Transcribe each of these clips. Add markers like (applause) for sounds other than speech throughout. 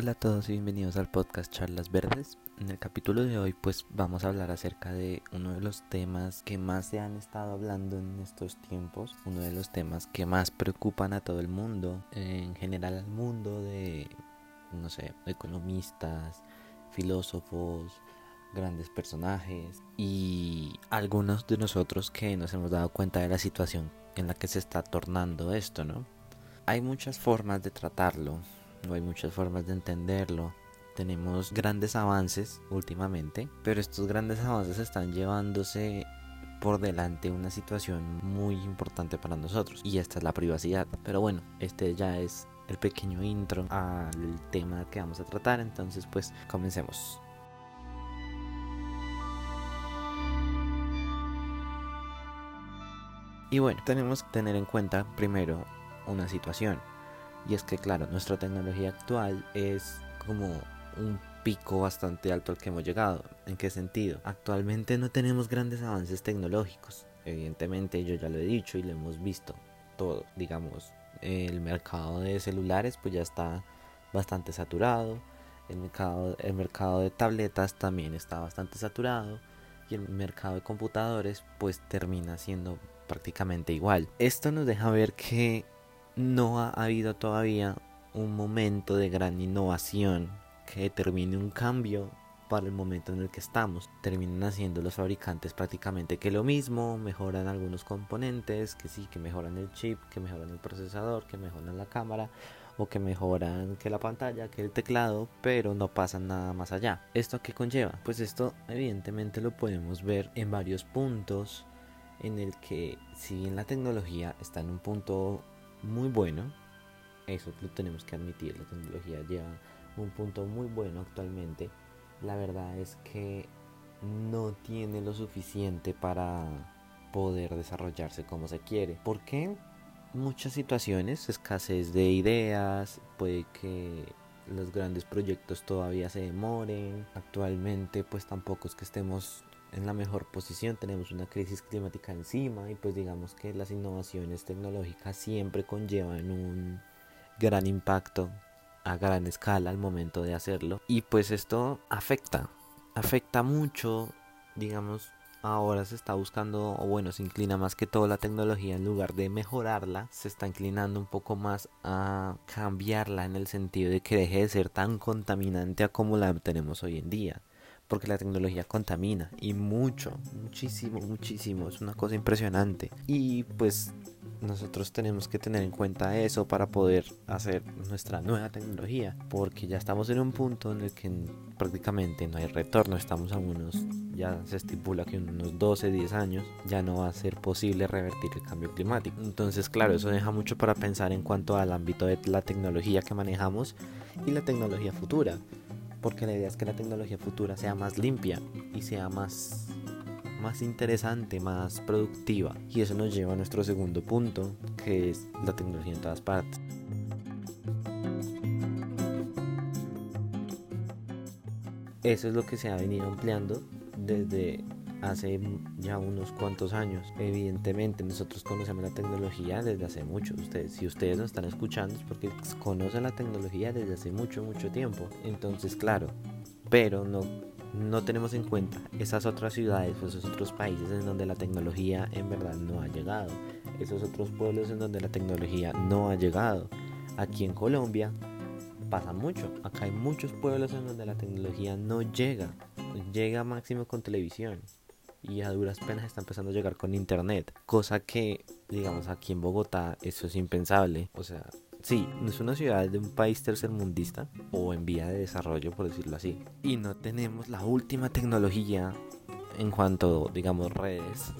Hola a todos y bienvenidos al podcast Charlas Verdes. En el capítulo de hoy pues vamos a hablar acerca de uno de los temas que más se han estado hablando en estos tiempos, uno de los temas que más preocupan a todo el mundo, en general al mundo de, no sé, economistas, filósofos, grandes personajes y algunos de nosotros que nos hemos dado cuenta de la situación en la que se está tornando esto, ¿no? Hay muchas formas de tratarlo, no hay muchas formas de entenderlo. Tenemos grandes avances últimamente, pero estos grandes avances están llevándose por delante una situación muy importante para nosotros y esta es la privacidad. Pero bueno, este ya es el pequeño intro al tema que vamos a tratar, entonces pues comencemos. Y bueno, tenemos que tener en cuenta primero una situación. Y es que claro, nuestra tecnología actual es como un pico bastante alto al que hemos llegado. ¿En qué sentido? Actualmente no tenemos grandes avances tecnológicos. Evidentemente yo ya lo he dicho y lo hemos visto todo. Digamos, el mercado de celulares pues ya está bastante saturado. El mercado, el mercado de tabletas también está bastante saturado. Y el mercado de computadores pues termina siendo prácticamente igual. Esto nos deja ver que no ha habido todavía un momento de gran innovación que determine un cambio para el momento en el que estamos. Terminan haciendo los fabricantes prácticamente que lo mismo, mejoran algunos componentes, que sí, que mejoran el chip, que mejoran el procesador, que mejoran la cámara o que mejoran que la pantalla, que el teclado, pero no pasan nada más allá. ¿Esto qué conlleva? Pues esto evidentemente lo podemos ver en varios puntos en el que si bien la tecnología está en un punto muy bueno, eso lo tenemos que admitir, la tecnología lleva un punto muy bueno actualmente, la verdad es que no tiene lo suficiente para poder desarrollarse como se quiere. ¿Por qué? Muchas situaciones, escasez de ideas, puede que los grandes proyectos todavía se demoren. Actualmente pues tampoco es que estemos en la mejor posición, tenemos una crisis climática encima y pues digamos que las innovaciones tecnológicas siempre conllevan un gran impacto a gran escala al momento de hacerlo y pues esto afecta, afecta mucho, digamos, ahora se está buscando, o bueno, se inclina más que todo la tecnología en lugar de mejorarla, se está inclinando un poco más a cambiarla en el sentido de que deje de ser tan contaminante como la tenemos hoy en día porque la tecnología contamina y mucho, muchísimo, muchísimo, es una cosa impresionante. Y pues nosotros tenemos que tener en cuenta eso para poder hacer nuestra nueva tecnología, porque ya estamos en un punto en el que prácticamente no hay retorno, estamos a unos, ya se estipula que en unos 12, 10 años ya no va a ser posible revertir el cambio climático. Entonces, claro, eso deja mucho para pensar en cuanto al ámbito de la tecnología que manejamos y la tecnología futura porque la idea es que la tecnología futura sea más limpia y sea más más interesante, más productiva. Y eso nos lleva a nuestro segundo punto, que es la tecnología en todas partes. Eso es lo que se ha venido ampliando desde hace ya unos cuantos años. Evidentemente nosotros conocemos la tecnología desde hace mucho. Ustedes, si ustedes nos están escuchando es porque conocen la tecnología desde hace mucho, mucho tiempo. Entonces, claro, pero no, no tenemos en cuenta esas otras ciudades, esos otros países en donde la tecnología en verdad no ha llegado. Esos otros pueblos en donde la tecnología no ha llegado. Aquí en Colombia pasa mucho. Acá hay muchos pueblos en donde la tecnología no llega. Llega máximo con televisión y a duras penas está empezando a llegar con internet. Cosa que, digamos, aquí en Bogotá eso es impensable. O sea, sí, no es una ciudad de un país tercermundista o en vía de desarrollo, por decirlo así. Y no tenemos la última tecnología en cuanto, digamos, redes.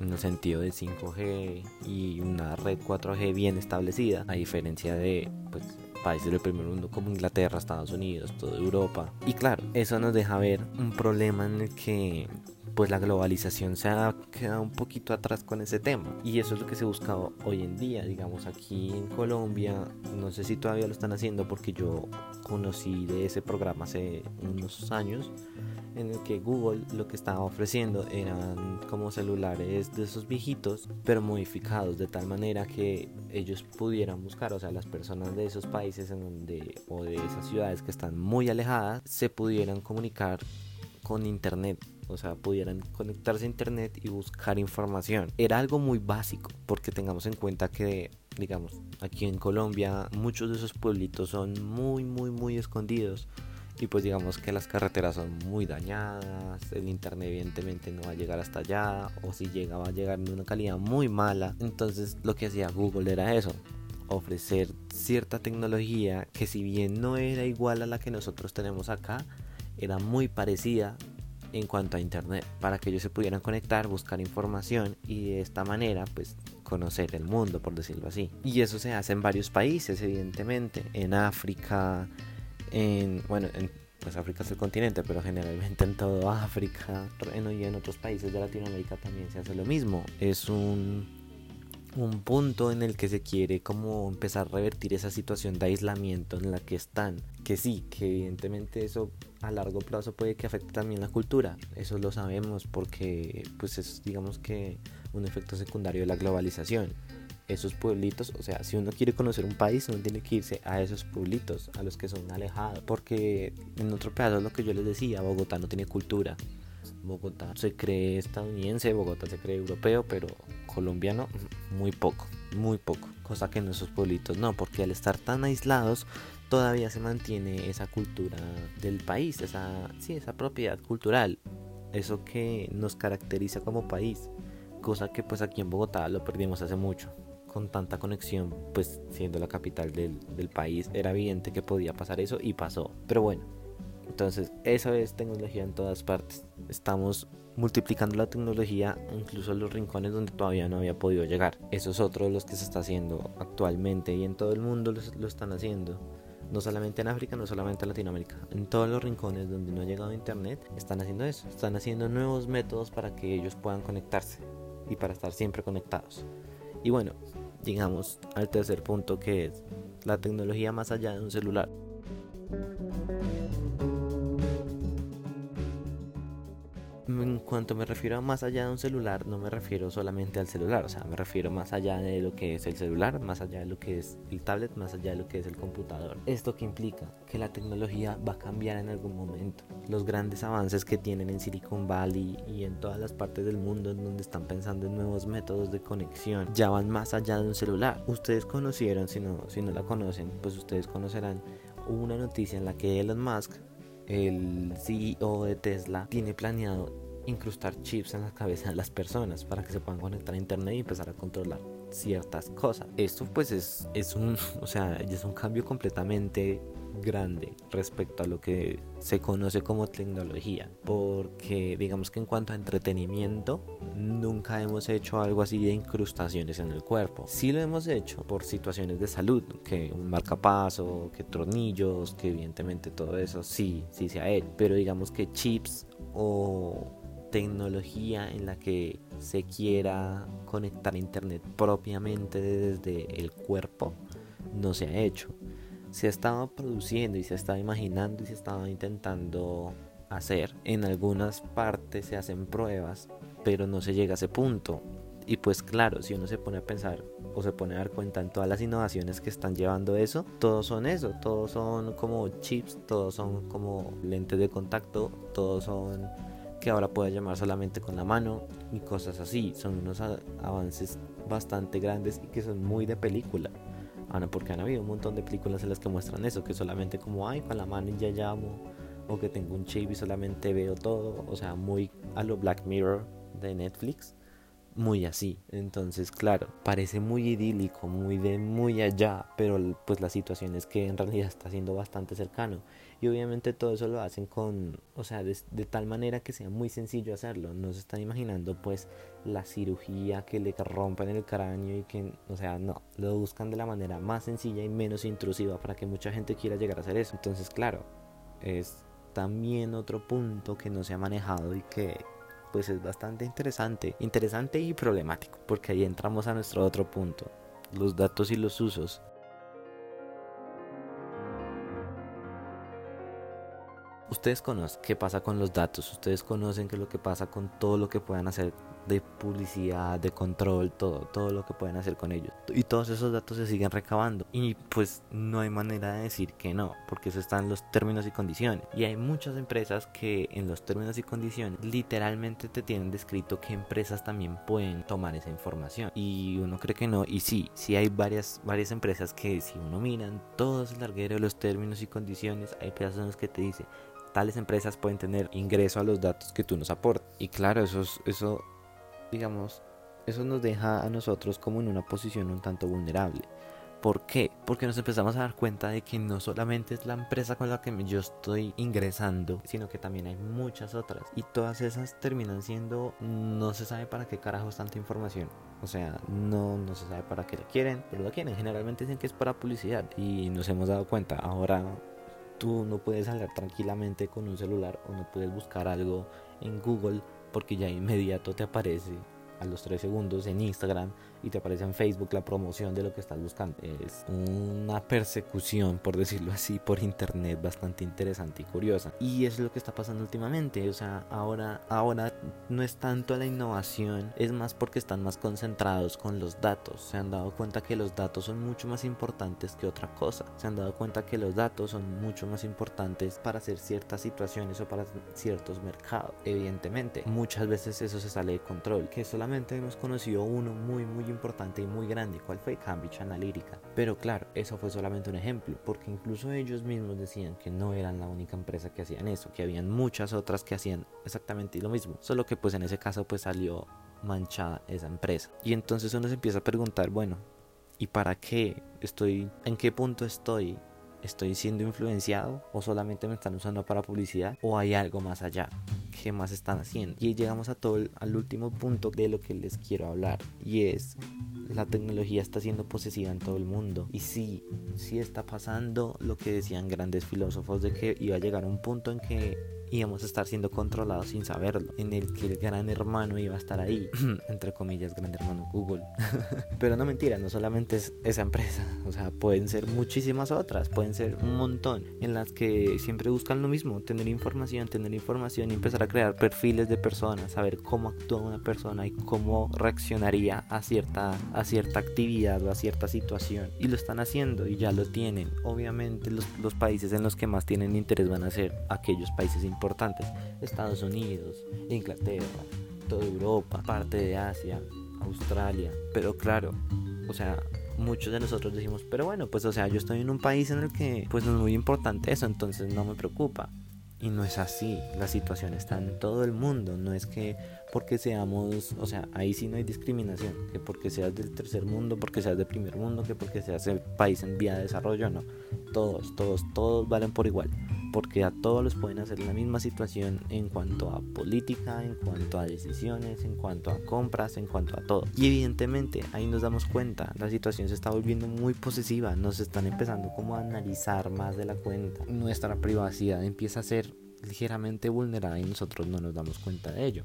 En el sentido de 5G y una red 4G bien establecida, a diferencia de pues, países del primer mundo como Inglaterra, Estados Unidos, toda Europa. Y claro, eso nos deja ver un problema en el que pues la globalización se ha quedado un poquito atrás con ese tema. Y eso es lo que se busca hoy en día, digamos aquí en Colombia, no sé si todavía lo están haciendo porque yo conocí de ese programa hace unos años en el que Google lo que estaba ofreciendo eran como celulares de esos viejitos, pero modificados de tal manera que ellos pudieran buscar, o sea, las personas de esos países en donde o de esas ciudades que están muy alejadas se pudieran comunicar con internet o sea, pudieran conectarse a internet y buscar información. Era algo muy básico, porque tengamos en cuenta que, digamos, aquí en Colombia muchos de esos pueblitos son muy, muy, muy escondidos y pues digamos que las carreteras son muy dañadas, el internet evidentemente no va a llegar hasta allá o si llega va a llegar de una calidad muy mala. Entonces lo que hacía Google era eso, ofrecer cierta tecnología que si bien no era igual a la que nosotros tenemos acá, era muy parecida en cuanto a internet para que ellos se pudieran conectar, buscar información y de esta manera pues conocer el mundo por decirlo así. Y eso se hace en varios países evidentemente, en África, en, bueno, en, pues África es el continente, pero generalmente en toda África (laughs) y en otros países de Latinoamérica también se hace lo mismo. Es un, un punto en el que se quiere como empezar a revertir esa situación de aislamiento en la que están. Que sí, que evidentemente eso a largo plazo puede que afecte también la cultura. Eso lo sabemos porque pues es digamos que un efecto secundario de la globalización esos pueblitos, o sea, si uno quiere conocer un país, uno tiene que irse a esos pueblitos, a los que son alejados, porque en otro pedazo lo que yo les decía, Bogotá no tiene cultura. Bogotá se cree estadounidense, Bogotá se cree europeo, pero colombiano muy poco, muy poco. Cosa que en esos pueblitos no, porque al estar tan aislados todavía se mantiene esa cultura del país, esa, sí, esa propiedad cultural, eso que nos caracteriza como país, cosa que pues aquí en Bogotá lo perdimos hace mucho con tanta conexión, pues siendo la capital del, del, país, era evidente que podía pasar eso y pasó. Pero bueno, entonces eso es tecnología en todas partes. Estamos multiplicando la tecnología incluso en los rincones donde todavía no había podido llegar. Eso es otro de los que se está haciendo actualmente y en todo el mundo lo, lo están haciendo. No solamente en África, no solamente en Latinoamérica. En todos los rincones donde no ha llegado Internet, están haciendo eso. Están haciendo nuevos métodos para que ellos puedan conectarse y para estar siempre conectados. Y bueno, llegamos al tercer punto que es la tecnología más allá de un celular. En cuanto me refiero a más allá de un celular, no me refiero solamente al celular, o sea, me refiero más allá de lo que es el celular, más allá de lo que es el tablet, más allá de lo que es el computador. ¿Esto que implica? Que la tecnología va a cambiar en algún momento. Los grandes avances que tienen en Silicon Valley y en todas las partes del mundo en donde están pensando en nuevos métodos de conexión, ya van más allá de un celular. Ustedes conocieron, si no, si no la conocen, pues ustedes conocerán una noticia en la que Elon Musk el CEO de Tesla tiene planeado incrustar chips en la cabeza de las personas para que se puedan conectar a internet y empezar a controlar ciertas cosas. Esto pues es, es un, (laughs) o sea, es un cambio completamente grande respecto a lo que se conoce como tecnología porque digamos que en cuanto a entretenimiento nunca hemos hecho algo así de incrustaciones en el cuerpo. Sí lo hemos hecho por situaciones de salud que un marcapaso que tornillos que evidentemente todo eso sí sí se ha hecho pero digamos que chips o tecnología en la que se quiera conectar internet propiamente desde el cuerpo no se ha hecho se estaba produciendo y se estaba imaginando y se estaba intentando hacer. En algunas partes se hacen pruebas, pero no se llega a ese punto. Y pues claro, si uno se pone a pensar o se pone a dar cuenta en todas las innovaciones que están llevando eso, todos son eso, todos son como chips, todos son como lentes de contacto, todos son que ahora puede llamar solamente con la mano y cosas así. Son unos avances bastante grandes y que son muy de película. Ana, porque han habido un montón de películas en las que muestran eso, que solamente como, ay, con la mano y ya llamo, o que tengo un chip y solamente veo todo, o sea, muy a lo Black Mirror de Netflix, muy así. Entonces, claro, parece muy idílico, muy de muy allá, pero pues la situación es que en realidad está siendo bastante cercano. Y obviamente todo eso lo hacen con, o sea, de, tal manera que sea muy sencillo hacerlo. No se están imaginando pues la cirugía que le rompen el cráneo y que, o sea, no, lo buscan de la manera más sencilla y menos intrusiva para que mucha gente quiera llegar a hacer eso. Entonces, claro, es también otro punto que no se ha manejado y que pues es bastante interesante, interesante y problemático, porque ahí entramos a nuestro otro punto, los datos y los usos. Ustedes conocen qué pasa con los datos, ustedes conocen qué es lo que pasa con todo lo que puedan hacer de publicidad, de control, todo, todo lo que pueden hacer con ellos. Y todos esos datos se siguen recabando. Y pues no hay manera de decir que no, porque eso está en los términos y condiciones. Y hay muchas empresas que en los términos y condiciones literalmente te tienen descrito que empresas también pueden tomar esa información. Y uno cree que no. Y sí, sí hay varias, varias empresas que si uno mira en todo el larguero de los términos y condiciones, hay personas que te dicen tales empresas pueden tener ingreso a los datos que tú nos aportas. Y claro, eso, eso digamos, eso nos deja a nosotros como en una posición un tanto vulnerable. ¿Por qué? Porque nos empezamos a dar cuenta de que no solamente es la empresa con la que yo estoy ingresando, sino que también hay muchas otras. Y todas esas terminan siendo, no se sabe para qué carajos tanta información. O sea, no, no se sabe para qué la quieren, pero la quieren. Generalmente dicen que es para publicidad. Y nos hemos dado cuenta. Ahora tú no puedes hablar tranquilamente con un celular o no puedes buscar algo en Google porque ya inmediato te aparece a los 3 segundos en Instagram y te aparece en Facebook la promoción de lo que estás buscando. Es una persecución, por decirlo así, por internet bastante interesante y curiosa. Y es lo que está pasando últimamente. O sea, ahora, ahora no es tanto la innovación, es más porque están más concentrados con los datos. Se han dado cuenta que los datos son mucho más importantes que otra cosa. Se han dado cuenta que los datos son mucho más importantes para hacer ciertas situaciones o para ciertos mercados. Evidentemente, muchas veces eso se sale de control. Que solamente hemos conocido uno muy, muy importante y muy grande, cuál fue Cambridge Analytica. Pero claro, eso fue solamente un ejemplo, porque incluso ellos mismos decían que no eran la única empresa que hacían eso, que habían muchas otras que hacían exactamente lo mismo, solo que pues en ese caso pues salió manchada esa empresa. Y entonces uno se empieza a preguntar, bueno, ¿y para qué estoy? ¿En qué punto estoy? ¿Estoy siendo influenciado o solamente me están usando para publicidad o hay algo más allá? ¿Qué más están haciendo? Y llegamos a todo al último punto de lo que les quiero hablar y es la tecnología está siendo posesiva en todo el mundo y sí, sí está pasando lo que decían grandes filósofos de que iba a llegar un punto en que íbamos a estar siendo controlados sin saberlo, en el que el gran hermano iba a estar ahí, (clears throat) entre comillas, gran hermano Google. (laughs) Pero no mentira, no solamente es esa empresa, o sea, pueden ser muchísimas otras, pueden ser un montón en las que siempre buscan lo mismo, tener información, tener información y empezar a crear perfiles de personas, saber cómo actúa una persona y cómo reaccionaría a cierta, a cierta actividad o a cierta situación. Y lo están haciendo y ya lo tienen. Obviamente los, los países en los que más tienen interés van a ser aquellos países importantes, Estados Unidos, Inglaterra, toda Europa, parte de Asia, Australia, pero claro, o sea, muchos de nosotros decimos, pero bueno, pues o sea, yo estoy en un país en el que pues no es muy importante eso, entonces no me preocupa. Y no es así, la situación está en todo el mundo, no es que porque seamos, o sea, ahí sí no hay discriminación, que porque seas del tercer mundo, porque seas del primer mundo, que porque seas el país en vía de desarrollo, no, todos, todos, todos valen por igual porque a todos los pueden hacer la misma situación en cuanto a política, en cuanto a decisiones, en cuanto a compras, en cuanto a todo. Y evidentemente ahí nos damos cuenta, la situación se está volviendo muy posesiva, nos están empezando como a analizar más de la cuenta. Nuestra privacidad empieza a ser ligeramente vulnerada y nosotros no nos damos cuenta de ello.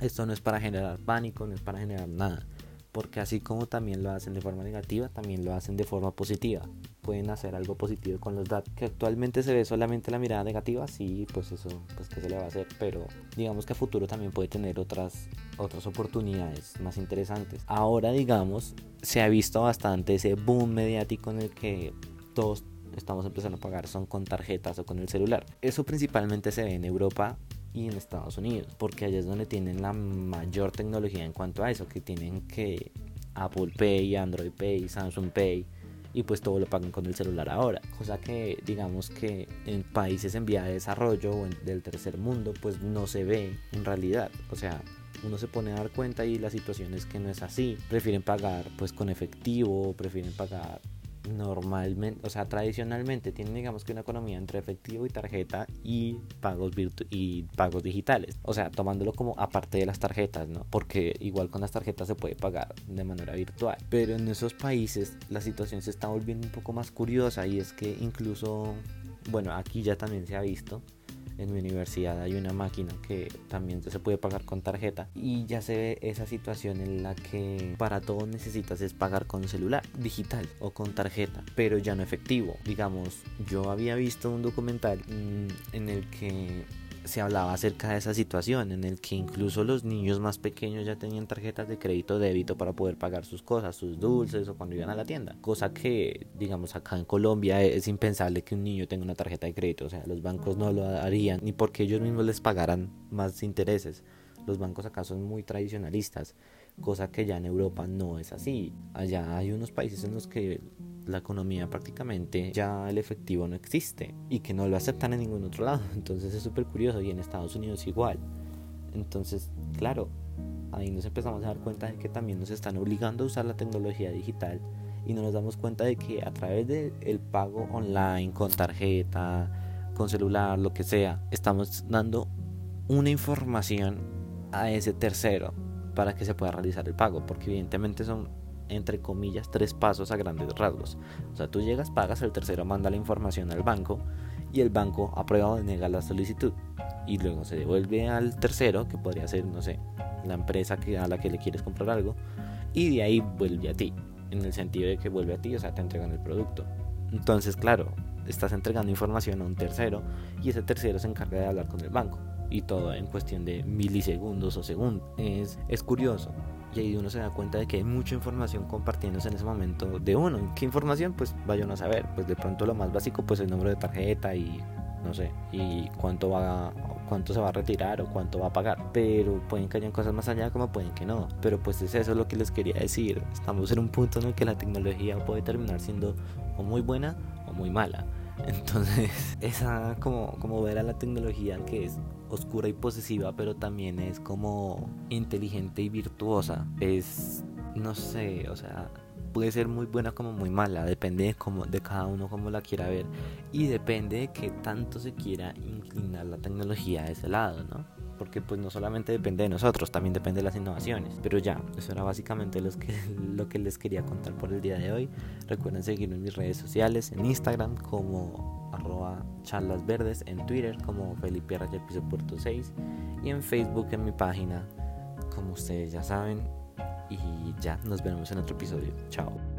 Esto no es para generar pánico, no es para generar nada porque así como también lo hacen de forma negativa, también lo hacen de forma positiva. Pueden hacer algo positivo con los datos. Que actualmente se ve solamente la mirada negativa, sí, pues eso, pues que se le va a hacer, pero digamos que a futuro también puede tener otras, otras oportunidades más interesantes. Ahora, digamos, se ha visto bastante ese boom mediático en el que todos estamos empezando a pagar son con tarjetas o con el celular. Eso principalmente se ve en Europa y en Estados Unidos, porque allá es donde tienen la mayor tecnología en cuanto a eso, que tienen que Apple Pay, Android Pay, Samsung Pay y pues todo lo pagan con el celular ahora, cosa que digamos que en países en vía de desarrollo o del tercer mundo pues no se ve en realidad, o sea, uno se pone a dar cuenta y la situación es que no es así, prefieren pagar pues con efectivo, prefieren pagar normalmente, o sea, tradicionalmente tienen digamos que una economía entre efectivo y tarjeta y pagos virtu y pagos digitales. O sea, tomándolo como aparte de las tarjetas, ¿no? Porque igual con las tarjetas se puede pagar de manera virtual. Pero en esos países la situación se está volviendo un poco más curiosa y es que incluso, bueno, aquí ya también se ha visto en mi universidad hay una máquina que también se puede pagar con tarjeta y ya se ve esa situación en la que para todo necesitas es pagar con celular digital o con tarjeta, pero ya no efectivo. Digamos, yo había visto un documental mm, en el que se hablaba acerca de esa situación en el que incluso los niños más pequeños ya tenían tarjetas de crédito débito para poder pagar sus cosas, sus dulces o cuando iban a la tienda. Cosa que, digamos, acá en Colombia es impensable que un niño tenga una tarjeta de crédito. O sea, los bancos no lo harían ni porque ellos mismos les pagaran más intereses. Los bancos acá son muy tradicionalistas, cosa que ya en Europa no es así. Allá hay unos países en los que la economía prácticamente ya el efectivo no existe y que no lo aceptan en ningún otro lado. (laughs) Entonces es súper curioso y en Estados Unidos igual. Entonces, claro, ahí nos empezamos a dar cuenta de que también nos están obligando a usar la tecnología digital y no nos damos cuenta de que a través del el pago online, con tarjeta, con celular, lo que sea, estamos dando una información a ese tercero para que se pueda realizar el pago, porque evidentemente son entre comillas, tres pasos a grandes rasgos. O sea, tú llegas, pagas, el tercero manda la información al banco y el banco aprueba o denega la solicitud. Y luego se devuelve al tercero, que podría ser, no sé, la empresa que, a la que le quieres comprar algo, y de ahí vuelve a ti. En el sentido de que vuelve a ti, o sea, te entregan el producto. Entonces, claro, estás entregando información a un tercero y ese tercero se encarga de hablar con el banco. Y todo en cuestión de milisegundos o segundos. Es, es curioso y ahí uno se da cuenta de que hay mucha información compartiéndose en ese momento de uno. ¿Qué información? Pues vaya uno a saber. Pues de pronto lo más básico, pues el número de tarjeta y no sé, y cuánto va cuánto se va a retirar o cuánto va a pagar. Pero pueden que hayan cosas más allá como pueden que no. Pero pues es eso lo que les quería decir. Estamos en un punto en el que la tecnología puede terminar siendo o muy buena o muy mala. (laughs) Entonces, (laughs) esa como, como ver a la tecnología que es oscura y posesiva, pero también es como inteligente y virtuosa. Es, no sé, o sea, puede ser muy buena como muy mala, depende de, cómo, de cada uno como la quiera ver y depende de qué tanto se quiera inclinar la tecnología a ese lado, ¿no? Porque pues no solamente depende de nosotros, también depende de las innovaciones. Pero ya, eso era básicamente los que, (laughs) lo que les quería contar por el día de hoy. Recuerden seguirme en mis redes sociales, en Instagram como arroba charlas en Twitter como Felipe Raya Piso Puerto 6 y en Facebook en mi página, como ustedes ya saben. Y ya, nos vemos en otro episodio. Chao.